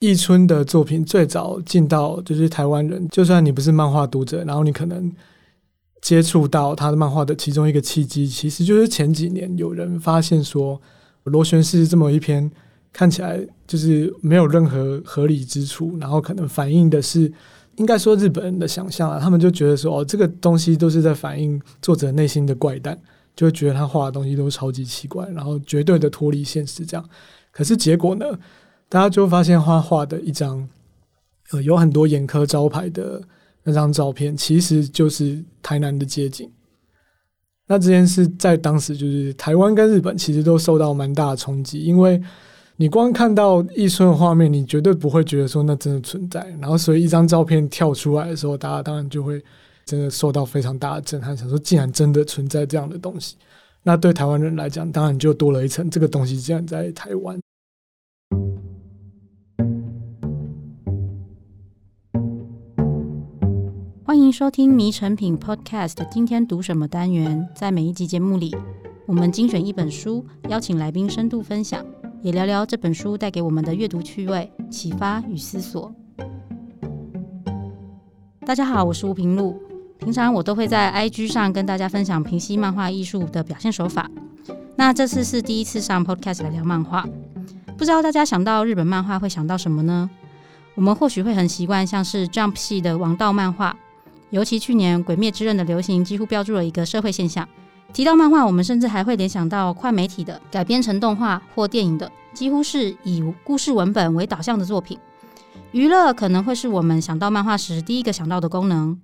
易春的作品最早进到就是台湾人，就算你不是漫画读者，然后你可能接触到他的漫画的其中一个契机，其实就是前几年有人发现说，螺旋式这么一篇看起来就是没有任何合理之处，然后可能反映的是。应该说日本人的想象啊，他们就觉得说哦，这个东西都是在反映作者内心的怪诞，就会觉得他画的东西都超级奇怪，然后绝对的脱离现实这样。可是结果呢，大家就发现他画的一张呃有很多眼科招牌的那张照片，其实就是台南的街景。那这件事在当时就是台湾跟日本其实都受到蛮大的冲击，因为。你光看到易春的画面，你绝对不会觉得说那真的存在。然后，所以一张照片跳出来的时候，大家当然就会真的受到非常大的震撼，想说竟然真的存在这样的东西。那对台湾人来讲，当然就多了一层，这个东西竟然在台湾。欢迎收听《迷成品 Podcast》，今天读什么单元？在每一集节目里，我们精选一本书，邀请来宾深度分享。也聊聊这本书带给我们的阅读趣味、启发与思索。大家好，我是吴平路。平常我都会在 IG 上跟大家分享平西漫画艺术的表现手法。那这次是第一次上 Podcast 来聊漫画，不知道大家想到日本漫画会想到什么呢？我们或许会很习惯像是 Jump 系的王道漫画，尤其去年《鬼灭之刃》的流行，几乎标注了一个社会现象。提到漫画，我们甚至还会联想到快媒体的改编成动画或电影的，几乎是以故事文本为导向的作品。娱乐可能会是我们想到漫画时第一个想到的功能，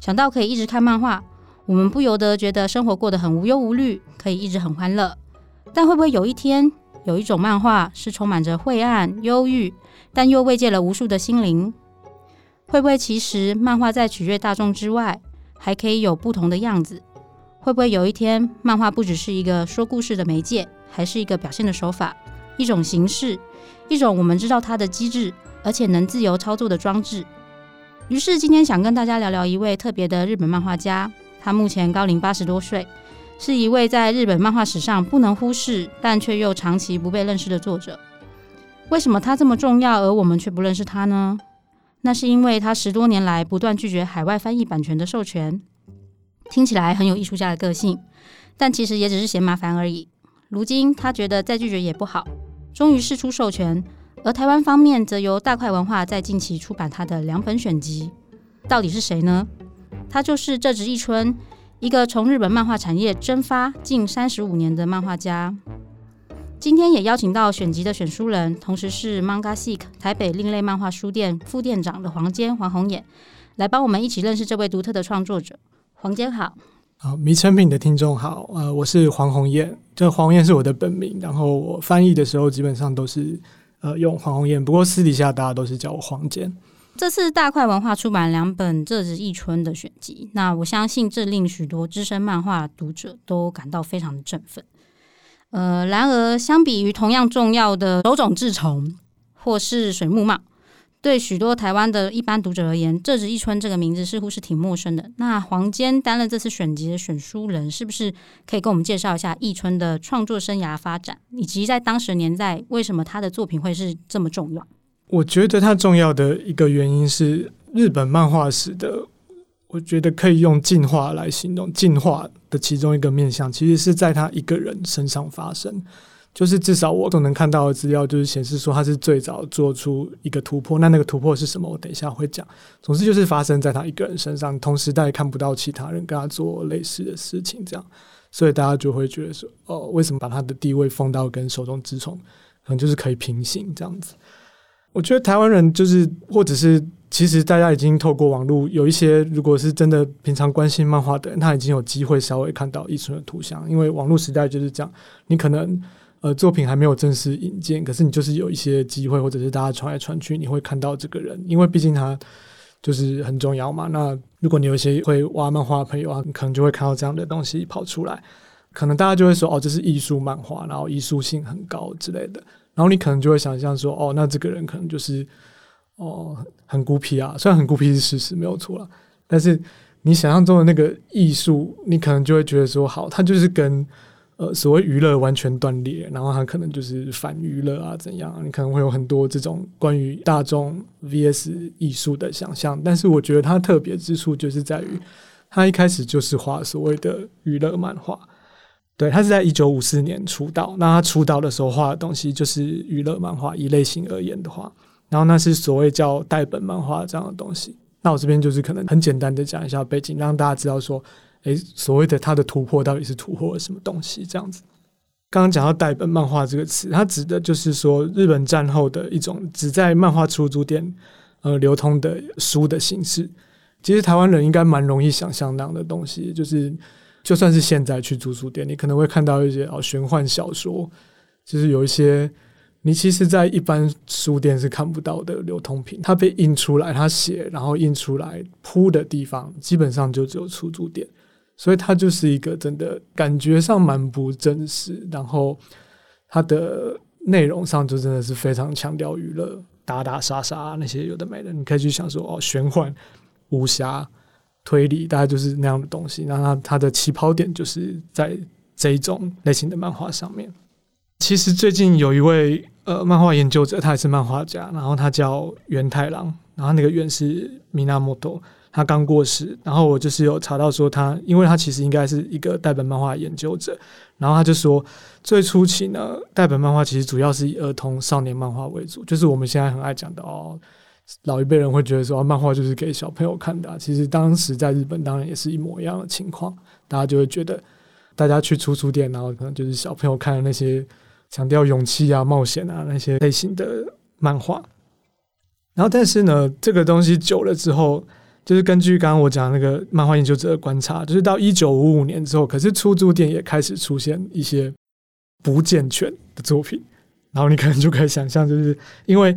想到可以一直看漫画，我们不由得觉得生活过得很无忧无虑，可以一直很欢乐。但会不会有一天，有一种漫画是充满着晦暗、忧郁，但又慰藉了无数的心灵？会不会其实漫画在取悦大众之外，还可以有不同的样子？会不会有一天，漫画不只是一个说故事的媒介，还是一个表现的手法，一种形式，一种我们知道它的机制，而且能自由操作的装置？于是今天想跟大家聊聊一位特别的日本漫画家，他目前高龄八十多岁，是一位在日本漫画史上不能忽视，但却又长期不被认识的作者。为什么他这么重要，而我们却不认识他呢？那是因为他十多年来不断拒绝海外翻译版权的授权。听起来很有艺术家的个性，但其实也只是嫌麻烦而已。如今他觉得再拒绝也不好，终于试出授权。而台湾方面则由大块文化在近期出版他的两本选集。到底是谁呢？他就是这直一春，一个从日本漫画产业蒸发近三十五年的漫画家。今天也邀请到选集的选书人，同时是 Manga-seek 台北另类漫画书店副店长的黄坚黄宏彦，来帮我们一起认识这位独特的创作者。黄坚好，好，迷成品的听众好，呃，我是黄宏彦，这黄宏彦是我的本名，然后我翻译的时候基本上都是呃用黄宏彦，不过私底下大家都是叫我黄坚。这次大块文化出版两本这直一春的选集，那我相信这令许多资深漫画读者都感到非常的振奋。呃，然而相比于同样重要的手冢治虫或是水木茂。对许多台湾的一般读者而言，这直一春这个名字似乎是挺陌生的。那黄坚担任这次选集的选书人，是不是可以跟我们介绍一下一春的创作生涯发展，以及在当时年代为什么他的作品会是这么重要？我觉得他重要的一个原因是日本漫画史的，我觉得可以用进化来形容，进化的其中一个面向，其实是在他一个人身上发生。就是至少我都能看到的资料，就是显示说他是最早做出一个突破。那那个突破是什么？我等一下会讲。总之就是发生在他一个人身上，同时代看不到其他人跟他做类似的事情，这样，所以大家就会觉得说，哦，为什么把他的地位放到跟手中之虫，可能就是可以平行这样子。我觉得台湾人就是，或者是其实大家已经透过网络，有一些如果是真的平常关心漫画的人，他已经有机会稍微看到一春的图像，因为网络时代就是这样，你可能。呃，作品还没有正式引荐，可是你就是有一些机会，或者是大家传来传去，你会看到这个人，因为毕竟他就是很重要嘛。那如果你有一些会挖漫画的朋友啊，可能就会看到这样的东西跑出来，可能大家就会说，哦，这是艺术漫画，然后艺术性很高之类的。然后你可能就会想象说，哦，那这个人可能就是哦很孤僻啊，虽然很孤僻是事实，没有错啦，但是你想象中的那个艺术，你可能就会觉得说，好，他就是跟。呃所谓娱乐完全断裂，然后他可能就是反娱乐啊怎样？你可能会有很多这种关于大众 VS 艺术的想象。但是我觉得它特别之处就是在于，它一开始就是画所谓的娱乐漫画。对，他是在一九五四年出道。那他出道的时候画的东西就是娱乐漫画，以类型而言的话，然后那是所谓叫代本漫画这样的东西。那我这边就是可能很简单的讲一下背景，让大家知道说，诶，所谓的他的突破到底是突破了什么东西？这样子。刚刚讲到代本漫画这个词，它指的就是说日本战后的一种只在漫画出租店呃流通的书的形式。其实台湾人应该蛮容易想象那样的东西，就是。就算是现在去租书店，你可能会看到一些哦玄幻小说，就是有一些你其实，在一般书店是看不到的流通品，它被印出来，它写然后印出来铺的地方，基本上就只有出租店，所以它就是一个真的感觉上蛮不真实，然后它的内容上就真的是非常强调娱乐，打打杀杀那些有的没的，你可以去想说哦玄幻武侠。推理大概就是那样的东西，那它它的起跑点就是在这一种类型的漫画上面。其实最近有一位呃漫画研究者，他也是漫画家，然后他叫源太郎，然后那个源是米纳莫多他刚过世，然后我就是有查到说他，因为他其实应该是一个代本漫画研究者，然后他就说最初期呢，代本漫画其实主要是以儿童少年漫画为主，就是我们现在很爱讲的哦。老一辈人会觉得说，漫画就是给小朋友看的。其实当时在日本，当然也是一模一样的情况。大家就会觉得，大家去出租店，然后可能就是小朋友看的那些强调勇气啊、冒险啊那些类型的漫画。然后，但是呢，这个东西久了之后，就是根据刚刚我讲那个漫画研究者的观察，就是到一九五五年之后，可是出租店也开始出现一些不健全的作品。然后你可能就可以想象，就是因为。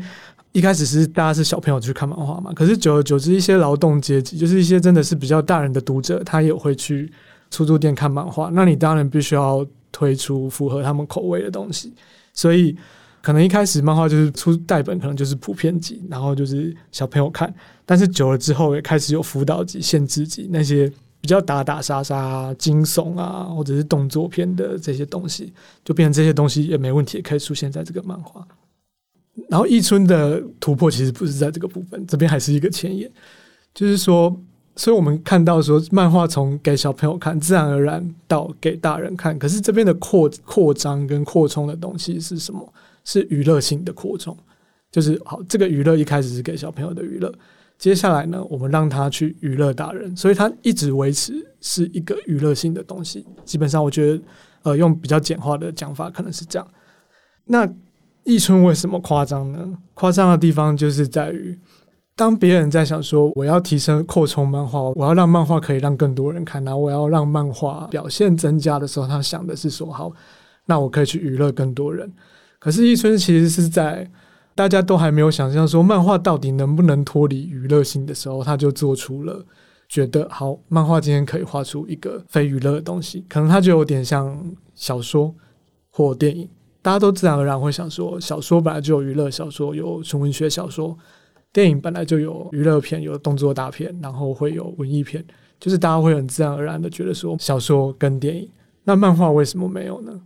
一开始是大家是小朋友去看漫画嘛，可是久而久之，一些劳动阶级，就是一些真的是比较大人的读者，他也会去出租店看漫画。那你当然必须要推出符合他们口味的东西，所以可能一开始漫画就是出代本，可能就是普遍级，然后就是小朋友看。但是久了之后，也开始有辅导级、限制级那些比较打打杀杀、惊悚啊，或者是动作片的这些东西，就变成这些东西也没问题，也可以出现在这个漫画。然后一村的突破其实不是在这个部分，这边还是一个前沿，就是说，所以我们看到说，漫画从给小朋友看，自然而然到给大人看，可是这边的扩扩张跟扩充的东西是什么？是娱乐性的扩充，就是好，这个娱乐一开始是给小朋友的娱乐，接下来呢，我们让他去娱乐大人，所以他一直维持是一个娱乐性的东西。基本上，我觉得，呃，用比较简化的讲法，可能是这样。那。易春为什么夸张呢？夸张的地方就是在于，当别人在想说我要提升扩充漫画，我要让漫画可以让更多人看，然后我要让漫画表现增加的时候，他想的是说好，那我可以去娱乐更多人。可是易春其实是在大家都还没有想象说漫画到底能不能脱离娱乐性的时候，他就做出了觉得好，漫画今天可以画出一个非娱乐的东西，可能它就有点像小说或电影。大家都自然而然会想说，小说本来就有娱乐小说，有纯文学小说；电影本来就有娱乐片，有动作大片，然后会有文艺片。就是大家会很自然而然的觉得说，小说跟电影，那漫画为什么没有呢？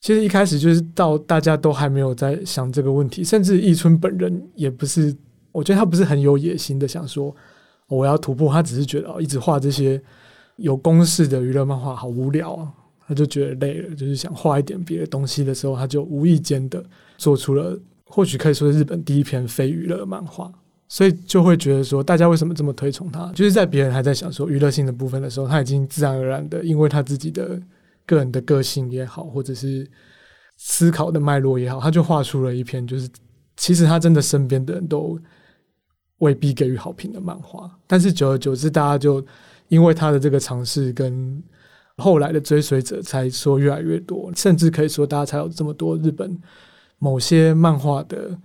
其实一开始就是到大家都还没有在想这个问题，甚至易春本人也不是，我觉得他不是很有野心的想说我要突破，他只是觉得哦，一直画这些有公式的娱乐漫画好无聊啊。他就觉得累了，就是想画一点别的东西的时候，他就无意间的做出了或许可以说是日本第一篇非娱乐漫画，所以就会觉得说，大家为什么这么推崇他？就是在别人还在想说娱乐性的部分的时候，他已经自然而然的，因为他自己的个人的个性也好，或者是思考的脉络也好，他就画出了一篇，就是其实他真的身边的人都未必给予好评的漫画，但是久而久之，大家就因为他的这个尝试跟。后来的追随者才说越来越多，甚至可以说大家才有这么多日本某些漫画的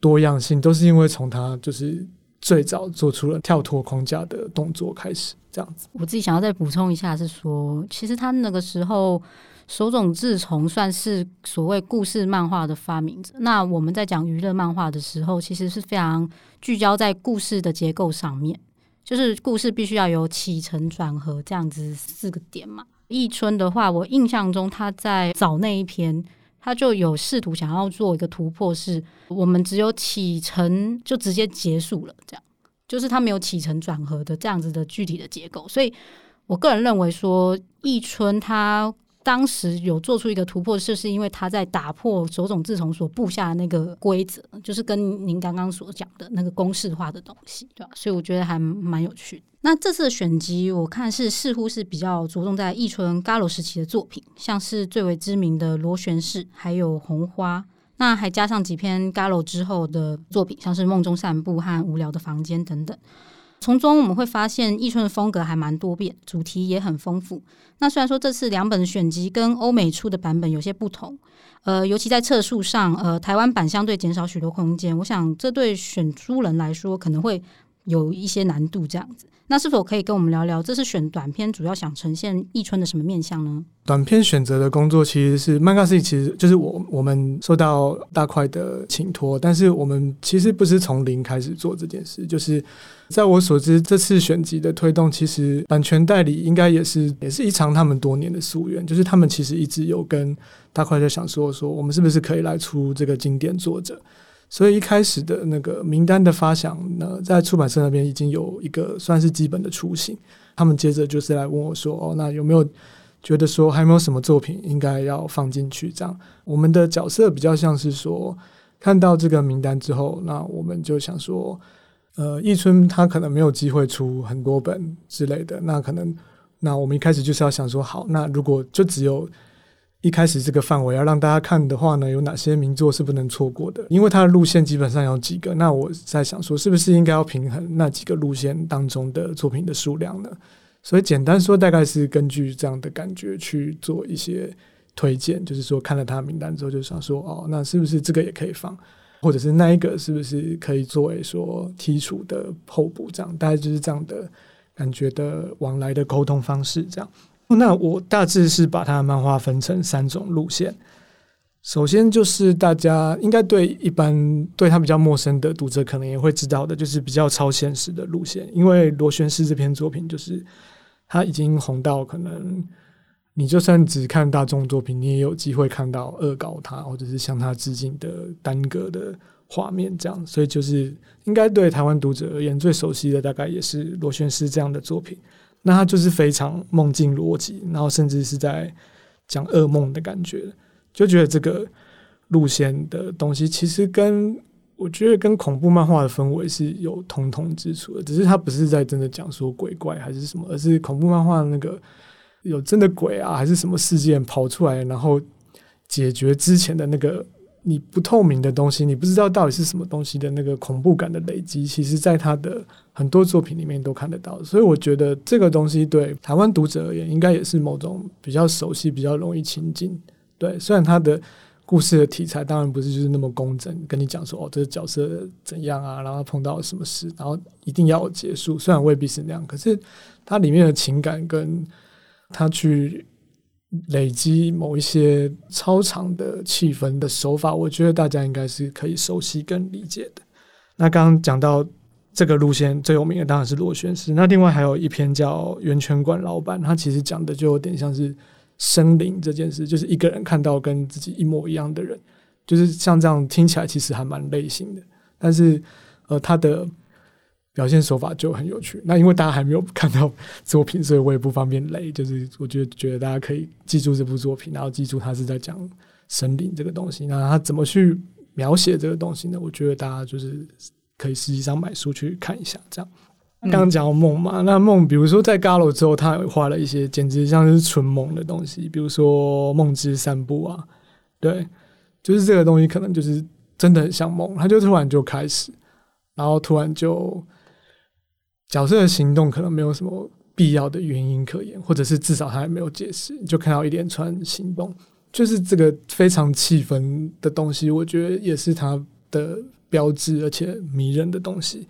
多样性，都是因为从他就是最早做出了跳脱框架的动作开始这样子。我自己想要再补充一下，是说其实他那个时候手冢治虫算是所谓故事漫画的发明者。那我们在讲娱乐漫画的时候，其实是非常聚焦在故事的结构上面。就是故事必须要有起承转合这样子四个点嘛，亦村的话，我印象中他在早那一篇，他就有试图想要做一个突破，是我们只有起承就直接结束了，这样就是他没有起承转合的这样子的具体的结构。所以我个人认为说，亦村他。当时有做出一个突破，就是因为他在打破手塚治虫所布下的那个规则，就是跟您刚刚所讲的那个公式化的东西，对吧？所以我觉得还蛮有趣的。那这次的选集，我看是似乎是比较着重在亦村 Garo 时期的作品，像是最为知名的《螺旋式》，还有《红花》，那还加上几篇 Garo 之后的作品，像是《梦中散步》和《无聊的房间》等等。从中我们会发现，易村的风格还蛮多变，主题也很丰富。那虽然说这次两本选集跟欧美出的版本有些不同，呃，尤其在册数上，呃，台湾版相对减少许多空间。我想这对选书人来说可能会有一些难度，这样子。那是否可以跟我们聊聊，这次选短片主要想呈现易春的什么面向呢？短片选择的工作其实是漫画师，其实就是我我们受到大块的请托，但是我们其实不是从零开始做这件事。就是在我所知，这次选集的推动，其实版权代理应该也是也是一场他们多年的夙愿，就是他们其实一直有跟大块在想说说，我们是不是可以来出这个经典作者。所以一开始的那个名单的发想呢，在出版社那边已经有一个算是基本的雏形。他们接着就是来问我说：“哦，那有没有觉得说还没有什么作品应该要放进去？”这样，我们的角色比较像是说，看到这个名单之后，那我们就想说，呃，亦村他可能没有机会出很多本之类的，那可能，那我们一开始就是要想说，好，那如果就只有。一开始这个范围要让大家看的话呢，有哪些名作是不能错过的？因为它的路线基本上有几个，那我在想说，是不是应该要平衡那几个路线当中的作品的数量呢？所以简单说，大概是根据这样的感觉去做一些推荐，就是说看了他的名单之后，就想说，哦，那是不是这个也可以放，或者是那一个是不是可以作为说剔除的候补？这样大概就是这样的感觉的往来的沟通方式，这样。那我大致是把他的漫画分成三种路线。首先就是大家应该对一般对他比较陌生的读者可能也会知道的，就是比较超现实的路线。因为《螺旋式》这篇作品，就是他已经红到可能你就算只看大众作品，你也有机会看到恶搞他或者是向他致敬的单个的画面，这样。所以就是应该对台湾读者而言最熟悉的，大概也是《螺旋式》这样的作品。那他就是非常梦境逻辑，然后甚至是在讲噩梦的感觉，就觉得这个路线的东西其实跟我觉得跟恐怖漫画的氛围是有同通之处的，只是他不是在真的讲说鬼怪还是什么，而是恐怖漫画那个有真的鬼啊，还是什么事件跑出来，然后解决之前的那个。你不透明的东西，你不知道到底是什么东西的那个恐怖感的累积，其实在他的很多作品里面都看得到。所以我觉得这个东西对台湾读者而言，应该也是某种比较熟悉、比较容易亲近。对，虽然他的故事的题材当然不是就是那么工整，跟你讲说哦，这个角色怎样啊，然后碰到了什么事，然后一定要结束。虽然未必是那样，可是它里面的情感跟他去。累积某一些超长的气氛的手法，我觉得大家应该是可以熟悉跟理解的。那刚刚讲到这个路线最有名的当然是螺旋式，那另外还有一篇叫《圆圈馆老板》，他其实讲的就有点像是生灵这件事，就是一个人看到跟自己一模一样的人，就是像这样听起来其实还蛮类型的，但是呃，他的。表现手法就很有趣。那因为大家还没有看到作品，所以我也不方便雷。就是我觉得觉得大家可以记住这部作品，然后记住他是在讲神灵这个东西。那他怎么去描写这个东西呢？我觉得大家就是可以实际上买书去看一下。这样刚刚讲到梦嘛，那梦比如说在 Galo 之后，他也画了一些简直像是纯梦的东西，比如说梦之散步啊，对，就是这个东西可能就是真的很像梦，他就突然就开始，然后突然就。角色的行动可能没有什么必要的原因可言，或者是至少他还没有解释，就看到一连串行动，就是这个非常气氛的东西，我觉得也是他的标志，而且迷人的东西。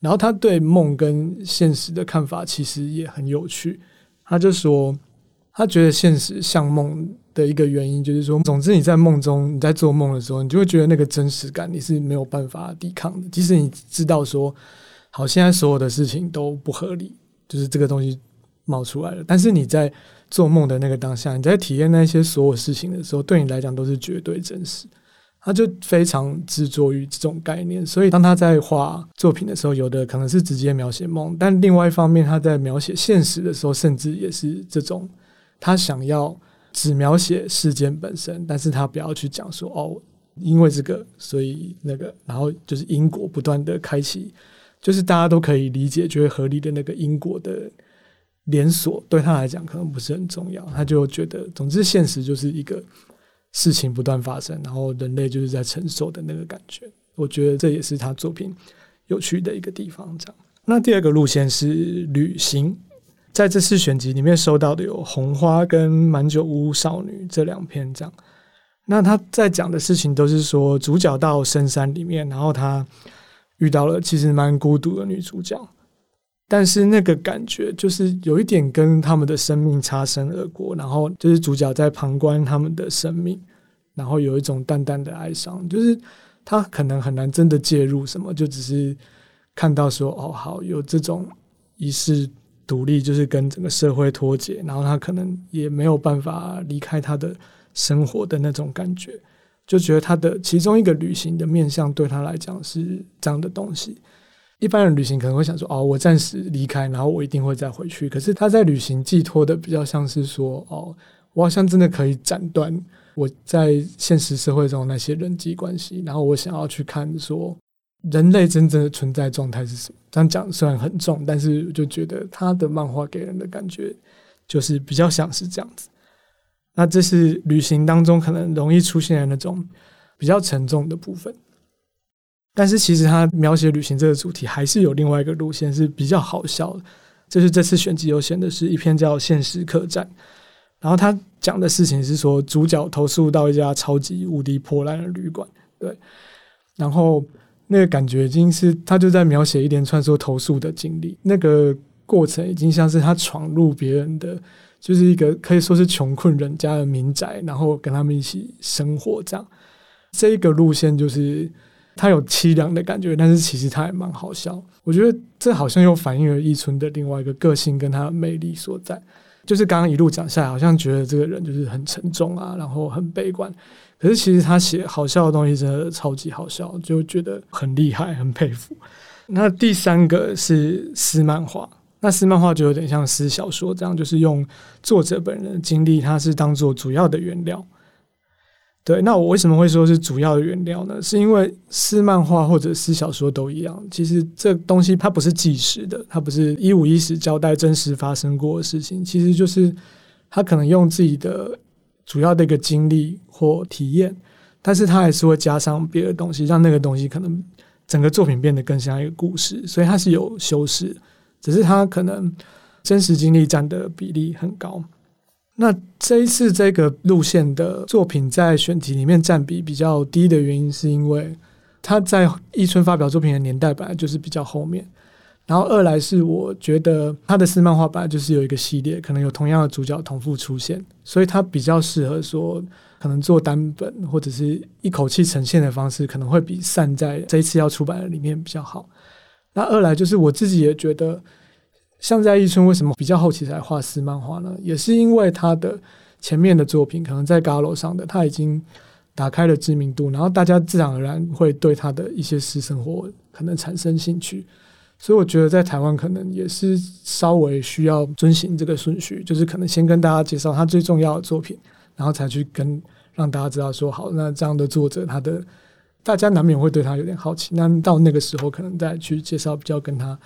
然后他对梦跟现实的看法其实也很有趣，他就说他觉得现实像梦的一个原因，就是说，总之你在梦中，你在做梦的时候，你就会觉得那个真实感你是没有办法抵抗的，即使你知道说。好，现在所有的事情都不合理，就是这个东西冒出来了。但是你在做梦的那个当下，你在体验那些所有事情的时候，对你来讲都是绝对真实。他就非常执着于这种概念，所以当他在画作品的时候，有的可能是直接描写梦，但另外一方面，他在描写现实的时候，甚至也是这种，他想要只描写事件本身，但是他不要去讲说哦，因为这个，所以那个，然后就是因果不断的开启，就是大家都可以理解、觉得合理的那个因果的连锁，对他来讲可能不是很重要，他就觉得，总之现实就是一个。事情不断发生，然后人类就是在承受的那个感觉，我觉得这也是他作品有趣的一个地方。这样，那第二个路线是旅行，在这次选集里面收到的有《红花》跟《满酒屋少女》这两篇。这样，那他在讲的事情都是说，主角到深山里面，然后他遇到了其实蛮孤独的女主角。但是那个感觉就是有一点跟他们的生命擦身而过，然后就是主角在旁观他们的生命，然后有一种淡淡的哀伤，就是他可能很难真的介入什么，就只是看到说哦，好，有这种遗世独立，就是跟整个社会脱节，然后他可能也没有办法离开他的生活的那种感觉，就觉得他的其中一个旅行的面向对他来讲是这样的东西。一般人旅行可能会想说：“哦，我暂时离开，然后我一定会再回去。”可是他在旅行寄托的比较像是说：“哦，我好像真的可以斩断我在现实社会中那些人际关系，然后我想要去看说人类真正的存在状态是什么。”这样讲虽然很重，但是我就觉得他的漫画给人的感觉就是比较像是这样子。那这是旅行当中可能容易出现的那种比较沉重的部分。但是其实他描写旅行这个主题，还是有另外一个路线是比较好笑的。就是这次选集有选的是一篇叫《现实客栈》，然后他讲的事情是说，主角投诉到一家超级无敌破烂的旅馆，对，然后那个感觉已经是他就在描写一连串说投诉的经历，那个过程已经像是他闯入别人的，就是一个可以说是穷困人家的民宅，然后跟他们一起生活这样。这一个路线就是。他有凄凉的感觉，但是其实他还蛮好笑。我觉得这好像又反映了一村的另外一个个性跟他的魅力所在。就是刚刚一路讲下来，好像觉得这个人就是很沉重啊，然后很悲观。可是其实他写好笑的东西真的超级好笑，就觉得很厉害，很佩服。那第三个是私漫画，那私漫画就有点像私小说这样，就是用作者本人的经历，他是当做主要的原料。对，那我为什么会说是主要的原料呢？是因为私漫画或者私小说都一样，其实这东西它不是纪实的，它不是一五一十交代真实发生过的事情，其实就是他可能用自己的主要的一个经历或体验，但是他还是会加上别的东西，让那个东西可能整个作品变得更像一个故事，所以它是有修饰，只是他可能真实经历占的比例很高。那这一次这个路线的作品在选题里面占比比较低的原因，是因为他在一村发表作品的年代本来就是比较后面，然后二来是我觉得他的私漫画本来就是有一个系列，可能有同样的主角同步出现，所以他比较适合说可能做单本或者是一口气呈现的方式，可能会比散在这一次要出版的里面比较好。那二来就是我自己也觉得。像在一村为什么比较后期才画私漫画呢？也是因为他的前面的作品可能在高楼上的他已经打开了知名度，然后大家自然而然会对他的一些私生活可能产生兴趣，所以我觉得在台湾可能也是稍微需要遵循这个顺序，就是可能先跟大家介绍他最重要的作品，然后才去跟让大家知道说好，那这样的作者他的大家难免会对他有点好奇，那到那个时候可能再去介绍比较跟他。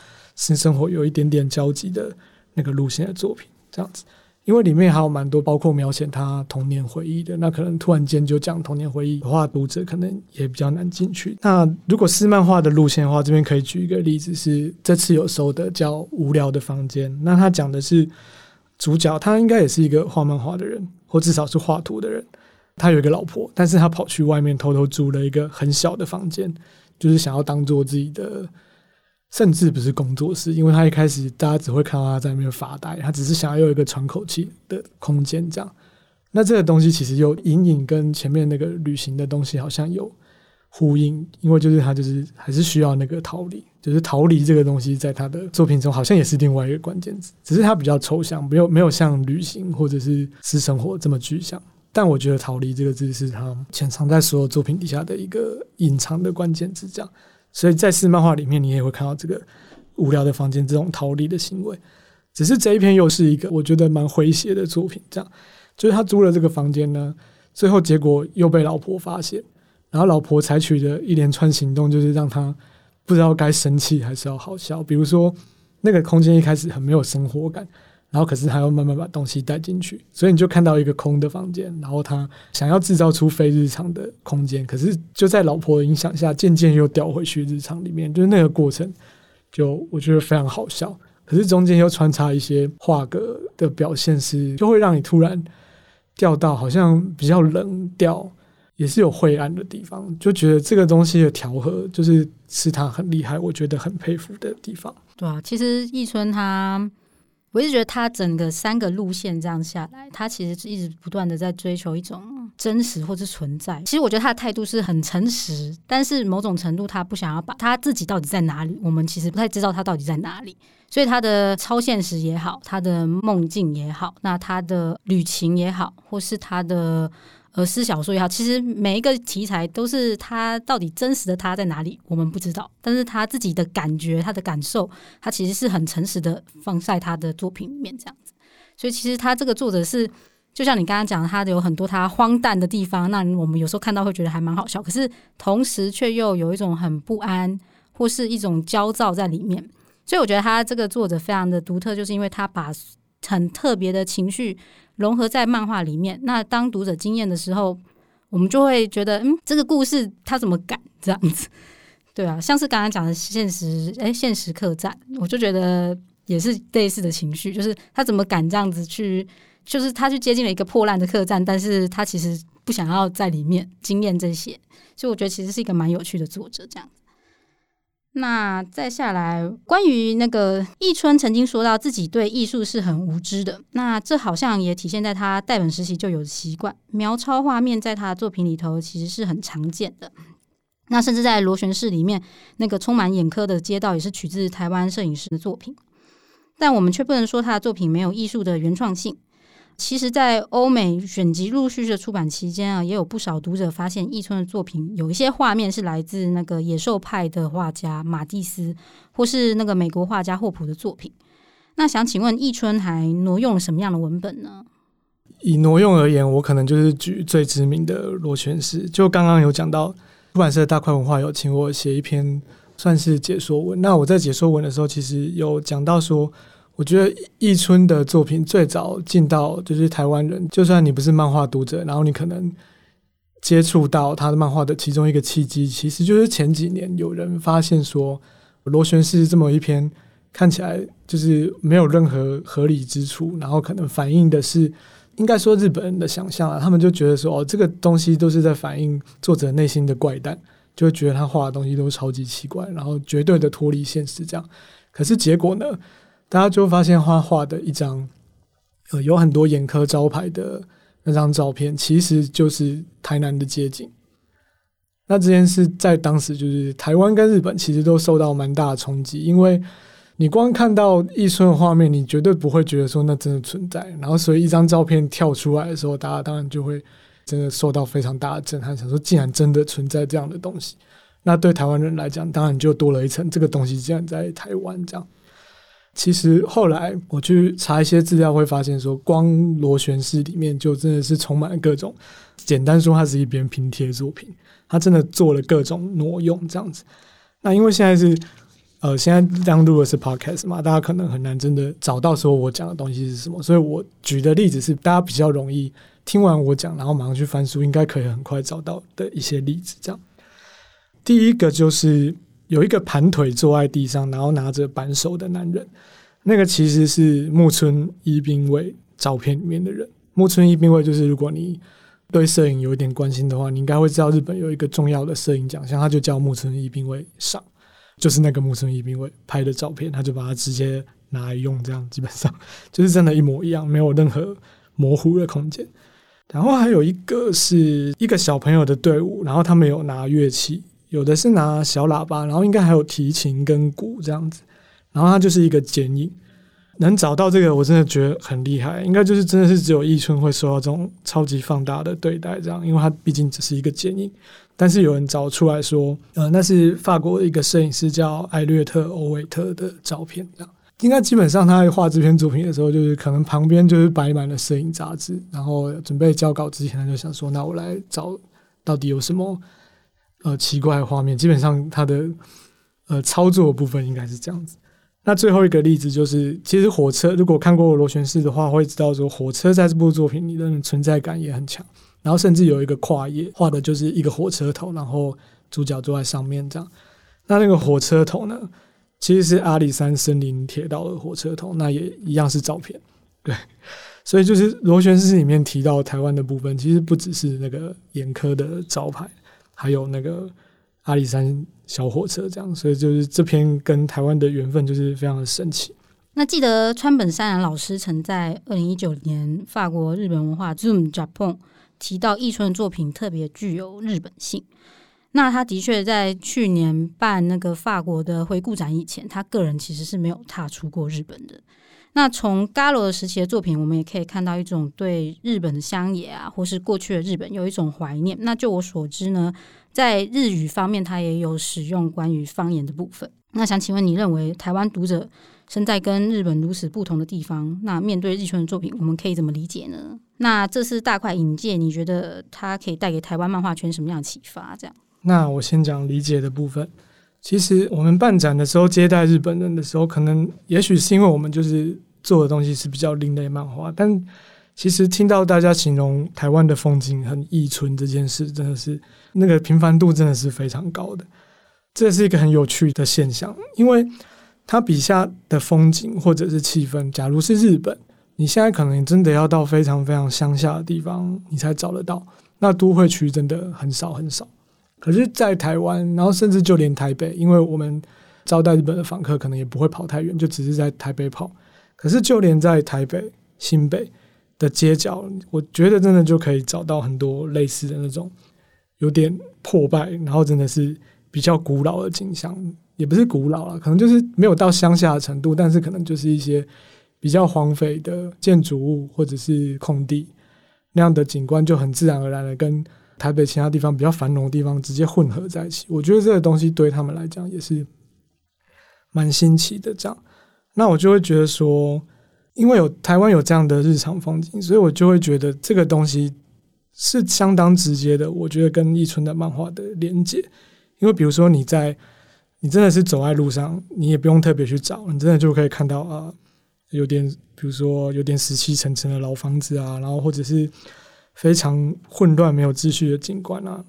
新生活有一点点交集的那个路线的作品，这样子，因为里面还有蛮多，包括描写他童年回忆的。那可能突然间就讲童年回忆的话，读者可能也比较难进去。那如果是漫画的路线的话，这边可以举一个例子，是这次有收的叫《无聊的房间》。那他讲的是主角，他应该也是一个画漫画的人，或至少是画图的人。他有一个老婆，但是他跑去外面偷偷租了一个很小的房间，就是想要当做自己的。甚至不是工作室，因为他一开始大家只会看到他在那边发呆，他只是想要有一个喘口气的空间，这样。那这个东西其实又隐隐跟前面那个旅行的东西好像有呼应，因为就是他就是还是需要那个逃离，就是逃离这个东西，在他的作品中好像也是另外一个关键词，只是他比较抽象，没有没有像旅行或者是私生活这么具象。但我觉得“逃离”这个字是他潜藏在所有作品底下的一个隐藏的关键词，这样。所以在四漫画里面，你也会看到这个无聊的房间这种逃离的行为。只是这一篇又是一个我觉得蛮诙谐的作品，这样。就是他租了这个房间呢，最后结果又被老婆发现。然后老婆采取的一连串行动，就是让他不知道该生气还是要好笑。比如说，那个空间一开始很没有生活感，然后可是他又慢慢把东西带进去，所以你就看到一个空的房间。然后他想要制造出非日常的空间，可是就在老婆的影响下，渐渐又掉回去日常里面。就是那个过程，就我觉得非常好笑。可是中间又穿插一些画格的表现，是就会让你突然掉到好像比较冷调。也是有晦暗的地方，就觉得这个东西的调和，就是是他很厉害，我觉得很佩服的地方。对啊，其实易春他，我一直觉得他整个三个路线这样下来，他其实是一直不断的在追求一种真实或是存在。其实我觉得他的态度是很诚实，但是某种程度他不想要把他自己到底在哪里，我们其实不太知道他到底在哪里。所以他的超现实也好，他的梦境也好，那他的旅行也好，或是他的。而诗小说也好，其实每一个题材都是他到底真实的他在哪里，我们不知道。但是他自己的感觉、他的感受，他其实是很诚实的放在他的作品里面这样子。所以其实他这个作者是，就像你刚刚讲，他有很多他荒诞的地方，那我们有时候看到会觉得还蛮好笑，可是同时却又有一种很不安或是一种焦躁在里面。所以我觉得他这个作者非常的独特，就是因为他把很特别的情绪。融合在漫画里面，那当读者惊艳的时候，我们就会觉得，嗯，这个故事他怎么敢这样子？对啊，像是刚刚讲的现实，诶，现实客栈，我就觉得也是类似的情绪，就是他怎么敢这样子去，就是他去接近了一个破烂的客栈，但是他其实不想要在里面惊艳这些，所以我觉得其实是一个蛮有趣的作者这样。那再下来，关于那个易春曾经说到自己对艺术是很无知的，那这好像也体现在他代本时期就有的习惯，描抄画面在他的作品里头其实是很常见的。那甚至在螺旋式里面，那个充满眼科的街道也是取自台湾摄影师的作品，但我们却不能说他的作品没有艺术的原创性。其实，在欧美选集陆续的出版期间啊，也有不少读者发现，易春的作品有一些画面是来自那个野兽派的画家马蒂斯，或是那个美国画家霍普的作品。那想请问，易春还挪用了什么样的文本呢？以挪用而言，我可能就是举最知名的螺旋式。就刚刚有讲到，出版社大块文化有请我写一篇算是解说文。那我在解说文的时候，其实有讲到说。我觉得易春的作品最早进到就是台湾人，就算你不是漫画读者，然后你可能接触到他的漫画的其中一个契机，其实就是前几年有人发现说，螺旋式这么一篇看起来就是没有任何合理之处，然后可能反映的是应该说日本人的想象啊，他们就觉得说哦，这个东西都是在反映作者内心的怪诞，就觉得他画的东西都超级奇怪，然后绝对的脱离现实这样。可是结果呢？大家就发现，他画的一张呃有很多眼科招牌的那张照片，其实就是台南的街景。那这件事在当时就是台湾跟日本其实都受到蛮大的冲击，因为你光看到易春的画面，你绝对不会觉得说那真的存在。然后，所以一张照片跳出来的时候，大家当然就会真的受到非常大的震撼，想说竟然真的存在这样的东西。那对台湾人来讲，当然就多了一层这个东西竟然在台湾这样。其实后来我去查一些资料，会发现说，光螺旋式里面就真的是充满了各种。简单说，它是一篇拼贴作品，它真的做了各种挪用这样子。那因为现在是呃，现在当录的是 podcast 嘛，大家可能很难真的找到说我讲的东西是什么，所以我举的例子是大家比较容易听完我讲，然后马上去翻书，应该可以很快找到的一些例子。这样，第一个就是。有一个盘腿坐在地上，然后拿着扳手的男人，那个其实是木村一兵卫照片里面的人。木村一兵卫就是，如果你对摄影有一点关心的话，你应该会知道日本有一个重要的摄影奖项，他就叫木村一兵卫赏，就是那个木村一兵卫拍的照片，他就把它直接拿来用，这样基本上 就是真的，一模一样，没有任何模糊的空间。然后还有一个是一个小朋友的队伍，然后他们有拿乐器，有的是拿小喇叭，然后应该还有提琴跟鼓这样子。然后它就是一个剪影，能找到这个我真的觉得很厉害，应该就是真的是只有艺春会受到这种超级放大的对待这样，因为它毕竟只是一个剪影。但是有人找出来说，呃，那是法国的一个摄影师叫艾略特·欧维特的照片这样。应该基本上他在画这篇作品的时候，就是可能旁边就是摆满了摄影杂志，然后准备交稿之前，他就想说：“那我来找到底有什么呃奇怪的画面。”基本上它的呃操作的部分应该是这样子。那最后一个例子就是，其实火车如果看过螺旋式的话，会知道说火车在这部作品里的存在感也很强。然后甚至有一个跨页画的就是一个火车头，然后主角坐在上面这样。那那个火车头呢？其实是阿里山森林铁道的火车头，那也一样是照片，对，所以就是螺旋式里面提到台湾的部分，其实不只是那个眼科的招牌，还有那个阿里山小火车这样，所以就是这篇跟台湾的缘分就是非常的神奇。那记得川本山然老师曾在二零一九年法国日本文化 Zoom Japan 提到，艺春的作品特别具有日本性。那他的确在去年办那个法国的回顾展以前，他个人其实是没有踏出过日本的。那从 Garo 的时期的作品，我们也可以看到一种对日本的乡野啊，或是过去的日本有一种怀念。那就我所知呢，在日语方面，他也有使用关于方言的部分。那想请问，你认为台湾读者身在跟日本如此不同的地方，那面对艺春的作品，我们可以怎么理解呢？那这次大块引介，你觉得它可以带给台湾漫画圈什么样的启发？这样？那我先讲理解的部分。其实我们办展的时候接待日本人的时候，可能也许是因为我们就是做的东西是比较另类漫画，但其实听到大家形容台湾的风景很艺春这件事，真的是那个频繁度真的是非常高的。这是一个很有趣的现象，因为他笔下的风景或者是气氛，假如是日本，你现在可能真的要到非常非常乡下的地方，你才找得到。那都会区真的很少很少。可是，在台湾，然后甚至就连台北，因为我们招待日本的访客，可能也不会跑太远，就只是在台北跑。可是，就连在台北、新北的街角，我觉得真的就可以找到很多类似的那种有点破败，然后真的是比较古老的景象，也不是古老了，可能就是没有到乡下的程度，但是可能就是一些比较荒废的建筑物或者是空地那样的景观，就很自然而然的跟。台北其他地方比较繁荣的地方直接混合在一起，我觉得这个东西对他们来讲也是蛮新奇的。这样，那我就会觉得说，因为有台湾有这样的日常风景，所以我就会觉得这个东西是相当直接的。我觉得跟一春的漫画的连接，因为比如说你在你真的是走在路上，你也不用特别去找，你真的就可以看到啊，有点比如说有点死气沉沉的老房子啊，然后或者是。非常混乱、没有秩序的景观啊，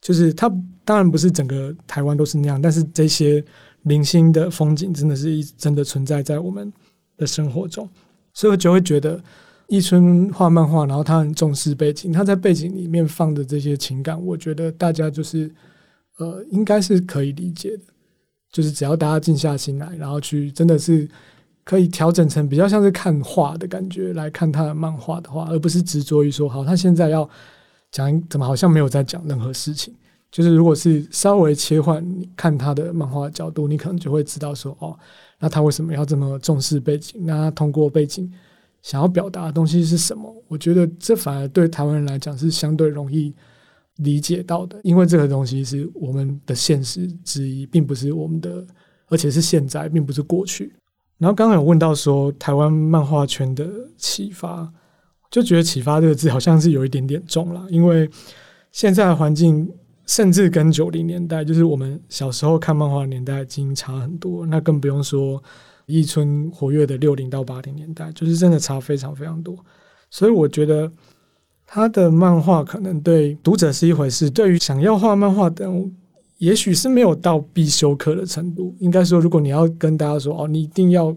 就是它当然不是整个台湾都是那样，但是这些零星的风景真的是一真的存在在我们的生活中，所以我就会觉得一春画漫画，然后他很重视背景，他在背景里面放的这些情感，我觉得大家就是呃应该是可以理解的，就是只要大家静下心来，然后去真的是。可以调整成比较像是看画的感觉来看他的漫画的话，而不是执着于说好，他现在要讲怎么好像没有在讲任何事情。就是如果是稍微切换看他的漫画角度，你可能就会知道说哦，那他为什么要这么重视背景？那他通过背景想要表达的东西是什么？我觉得这反而对台湾人来讲是相对容易理解到的，因为这个东西是我们的现实之一，并不是我们的，而且是现在，并不是过去。然后刚刚有问到说台湾漫画圈的启发，就觉得“启发”这个字好像是有一点点重了，因为现在的环境甚至跟九零年代，就是我们小时候看漫画的年代已经差很多，那更不用说一春活跃的六零到八零年代，就是真的差非常非常多。所以我觉得他的漫画可能对读者是一回事，对于想要画漫画的。也许是没有到必修课的程度。应该说，如果你要跟大家说哦，你一定要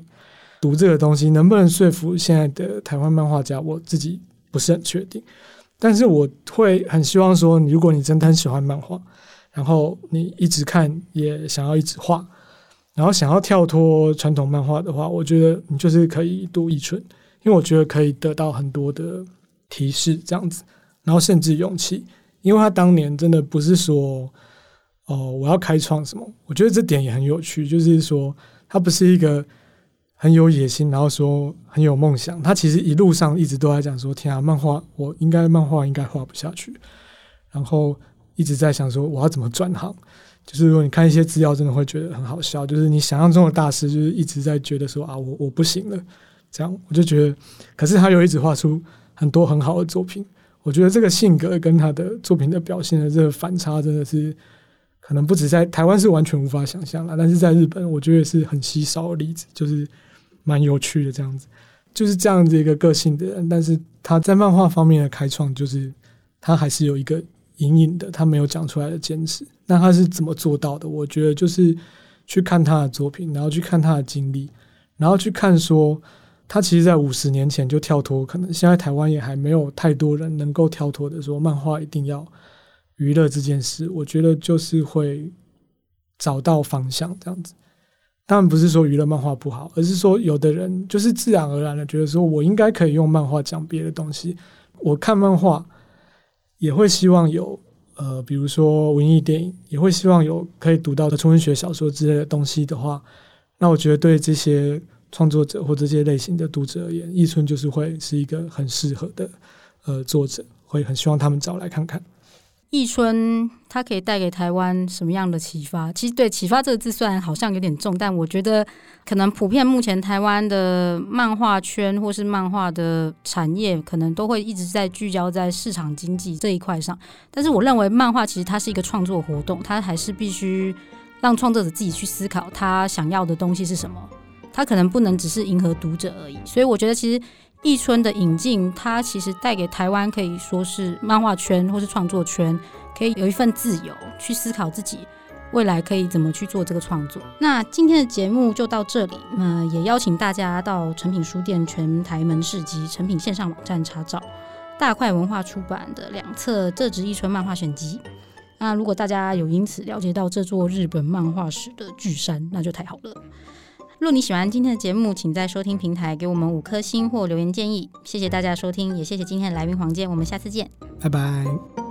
读这个东西，能不能说服现在的台湾漫画家，我自己不是很确定。但是我会很希望说，如果你真的很喜欢漫画，然后你一直看，也想要一直画，然后想要跳脱传统漫画的话，我觉得你就是可以读一春，因为我觉得可以得到很多的提示，这样子。然后甚至勇气，因为他当年真的不是说哦我要开创什么，我觉得这点也很有趣，就是说他不是一个很有野心，然后说很有梦想，他其实一路上一直都在讲说天啊，漫画我应该漫画应该画不下去，然后一直在想说我要怎么转行。就是如果你看一些资料，真的会觉得很好笑。就是你想象中的大师，就是一直在觉得说啊，我我不行了，这样我就觉得。可是他又一直画出很多很好的作品。我觉得这个性格跟他的作品的表现的这个反差，真的是可能不止在台湾是完全无法想象了，但是在日本，我觉得是很稀少的例子，就是蛮有趣的这样子。就是这样子一个个性的人，但是他在漫画方面的开创，就是他还是有一个。隐隐的，他没有讲出来的坚持，那他是怎么做到的？我觉得就是去看他的作品，然后去看他的经历，然后去看说他其实，在五十年前就跳脱，可能现在台湾也还没有太多人能够跳脱的说，漫画一定要娱乐这件事。我觉得就是会找到方向这样子。当然不是说娱乐漫画不好，而是说有的人就是自然而然的觉得说我应该可以用漫画讲别的东西。我看漫画。也会希望有呃，比如说文艺电影，也会希望有可以读到的纯文学小说之类的东西的话，那我觉得对这些创作者或这些类型的读者而言，一村就是会是一个很适合的呃作者，会很希望他们找来看看。亦村它可以带给台湾什么样的启发？其实对“启发”这个字虽然好像有点重，但我觉得可能普遍目前台湾的漫画圈或是漫画的产业，可能都会一直在聚焦在市场经济这一块上。但是我认为漫画其实它是一个创作活动，它还是必须让创作者自己去思考他想要的东西是什么。他可能不能只是迎合读者而已。所以我觉得其实。亦村的引进，它其实带给台湾可以说是漫画圈或是创作圈，可以有一份自由去思考自己未来可以怎么去做这个创作。那今天的节目就到这里，那也邀请大家到诚品书店全台门市及诚品线上网站查找大块文化出版的两册《这职亦村漫画选集》。那如果大家有因此了解到这座日本漫画史的巨山，那就太好了。若你喜欢今天的节目，请在收听平台给我们五颗星或留言建议。谢谢大家收听，也谢谢今天的来宾黄健，我们下次见，拜拜。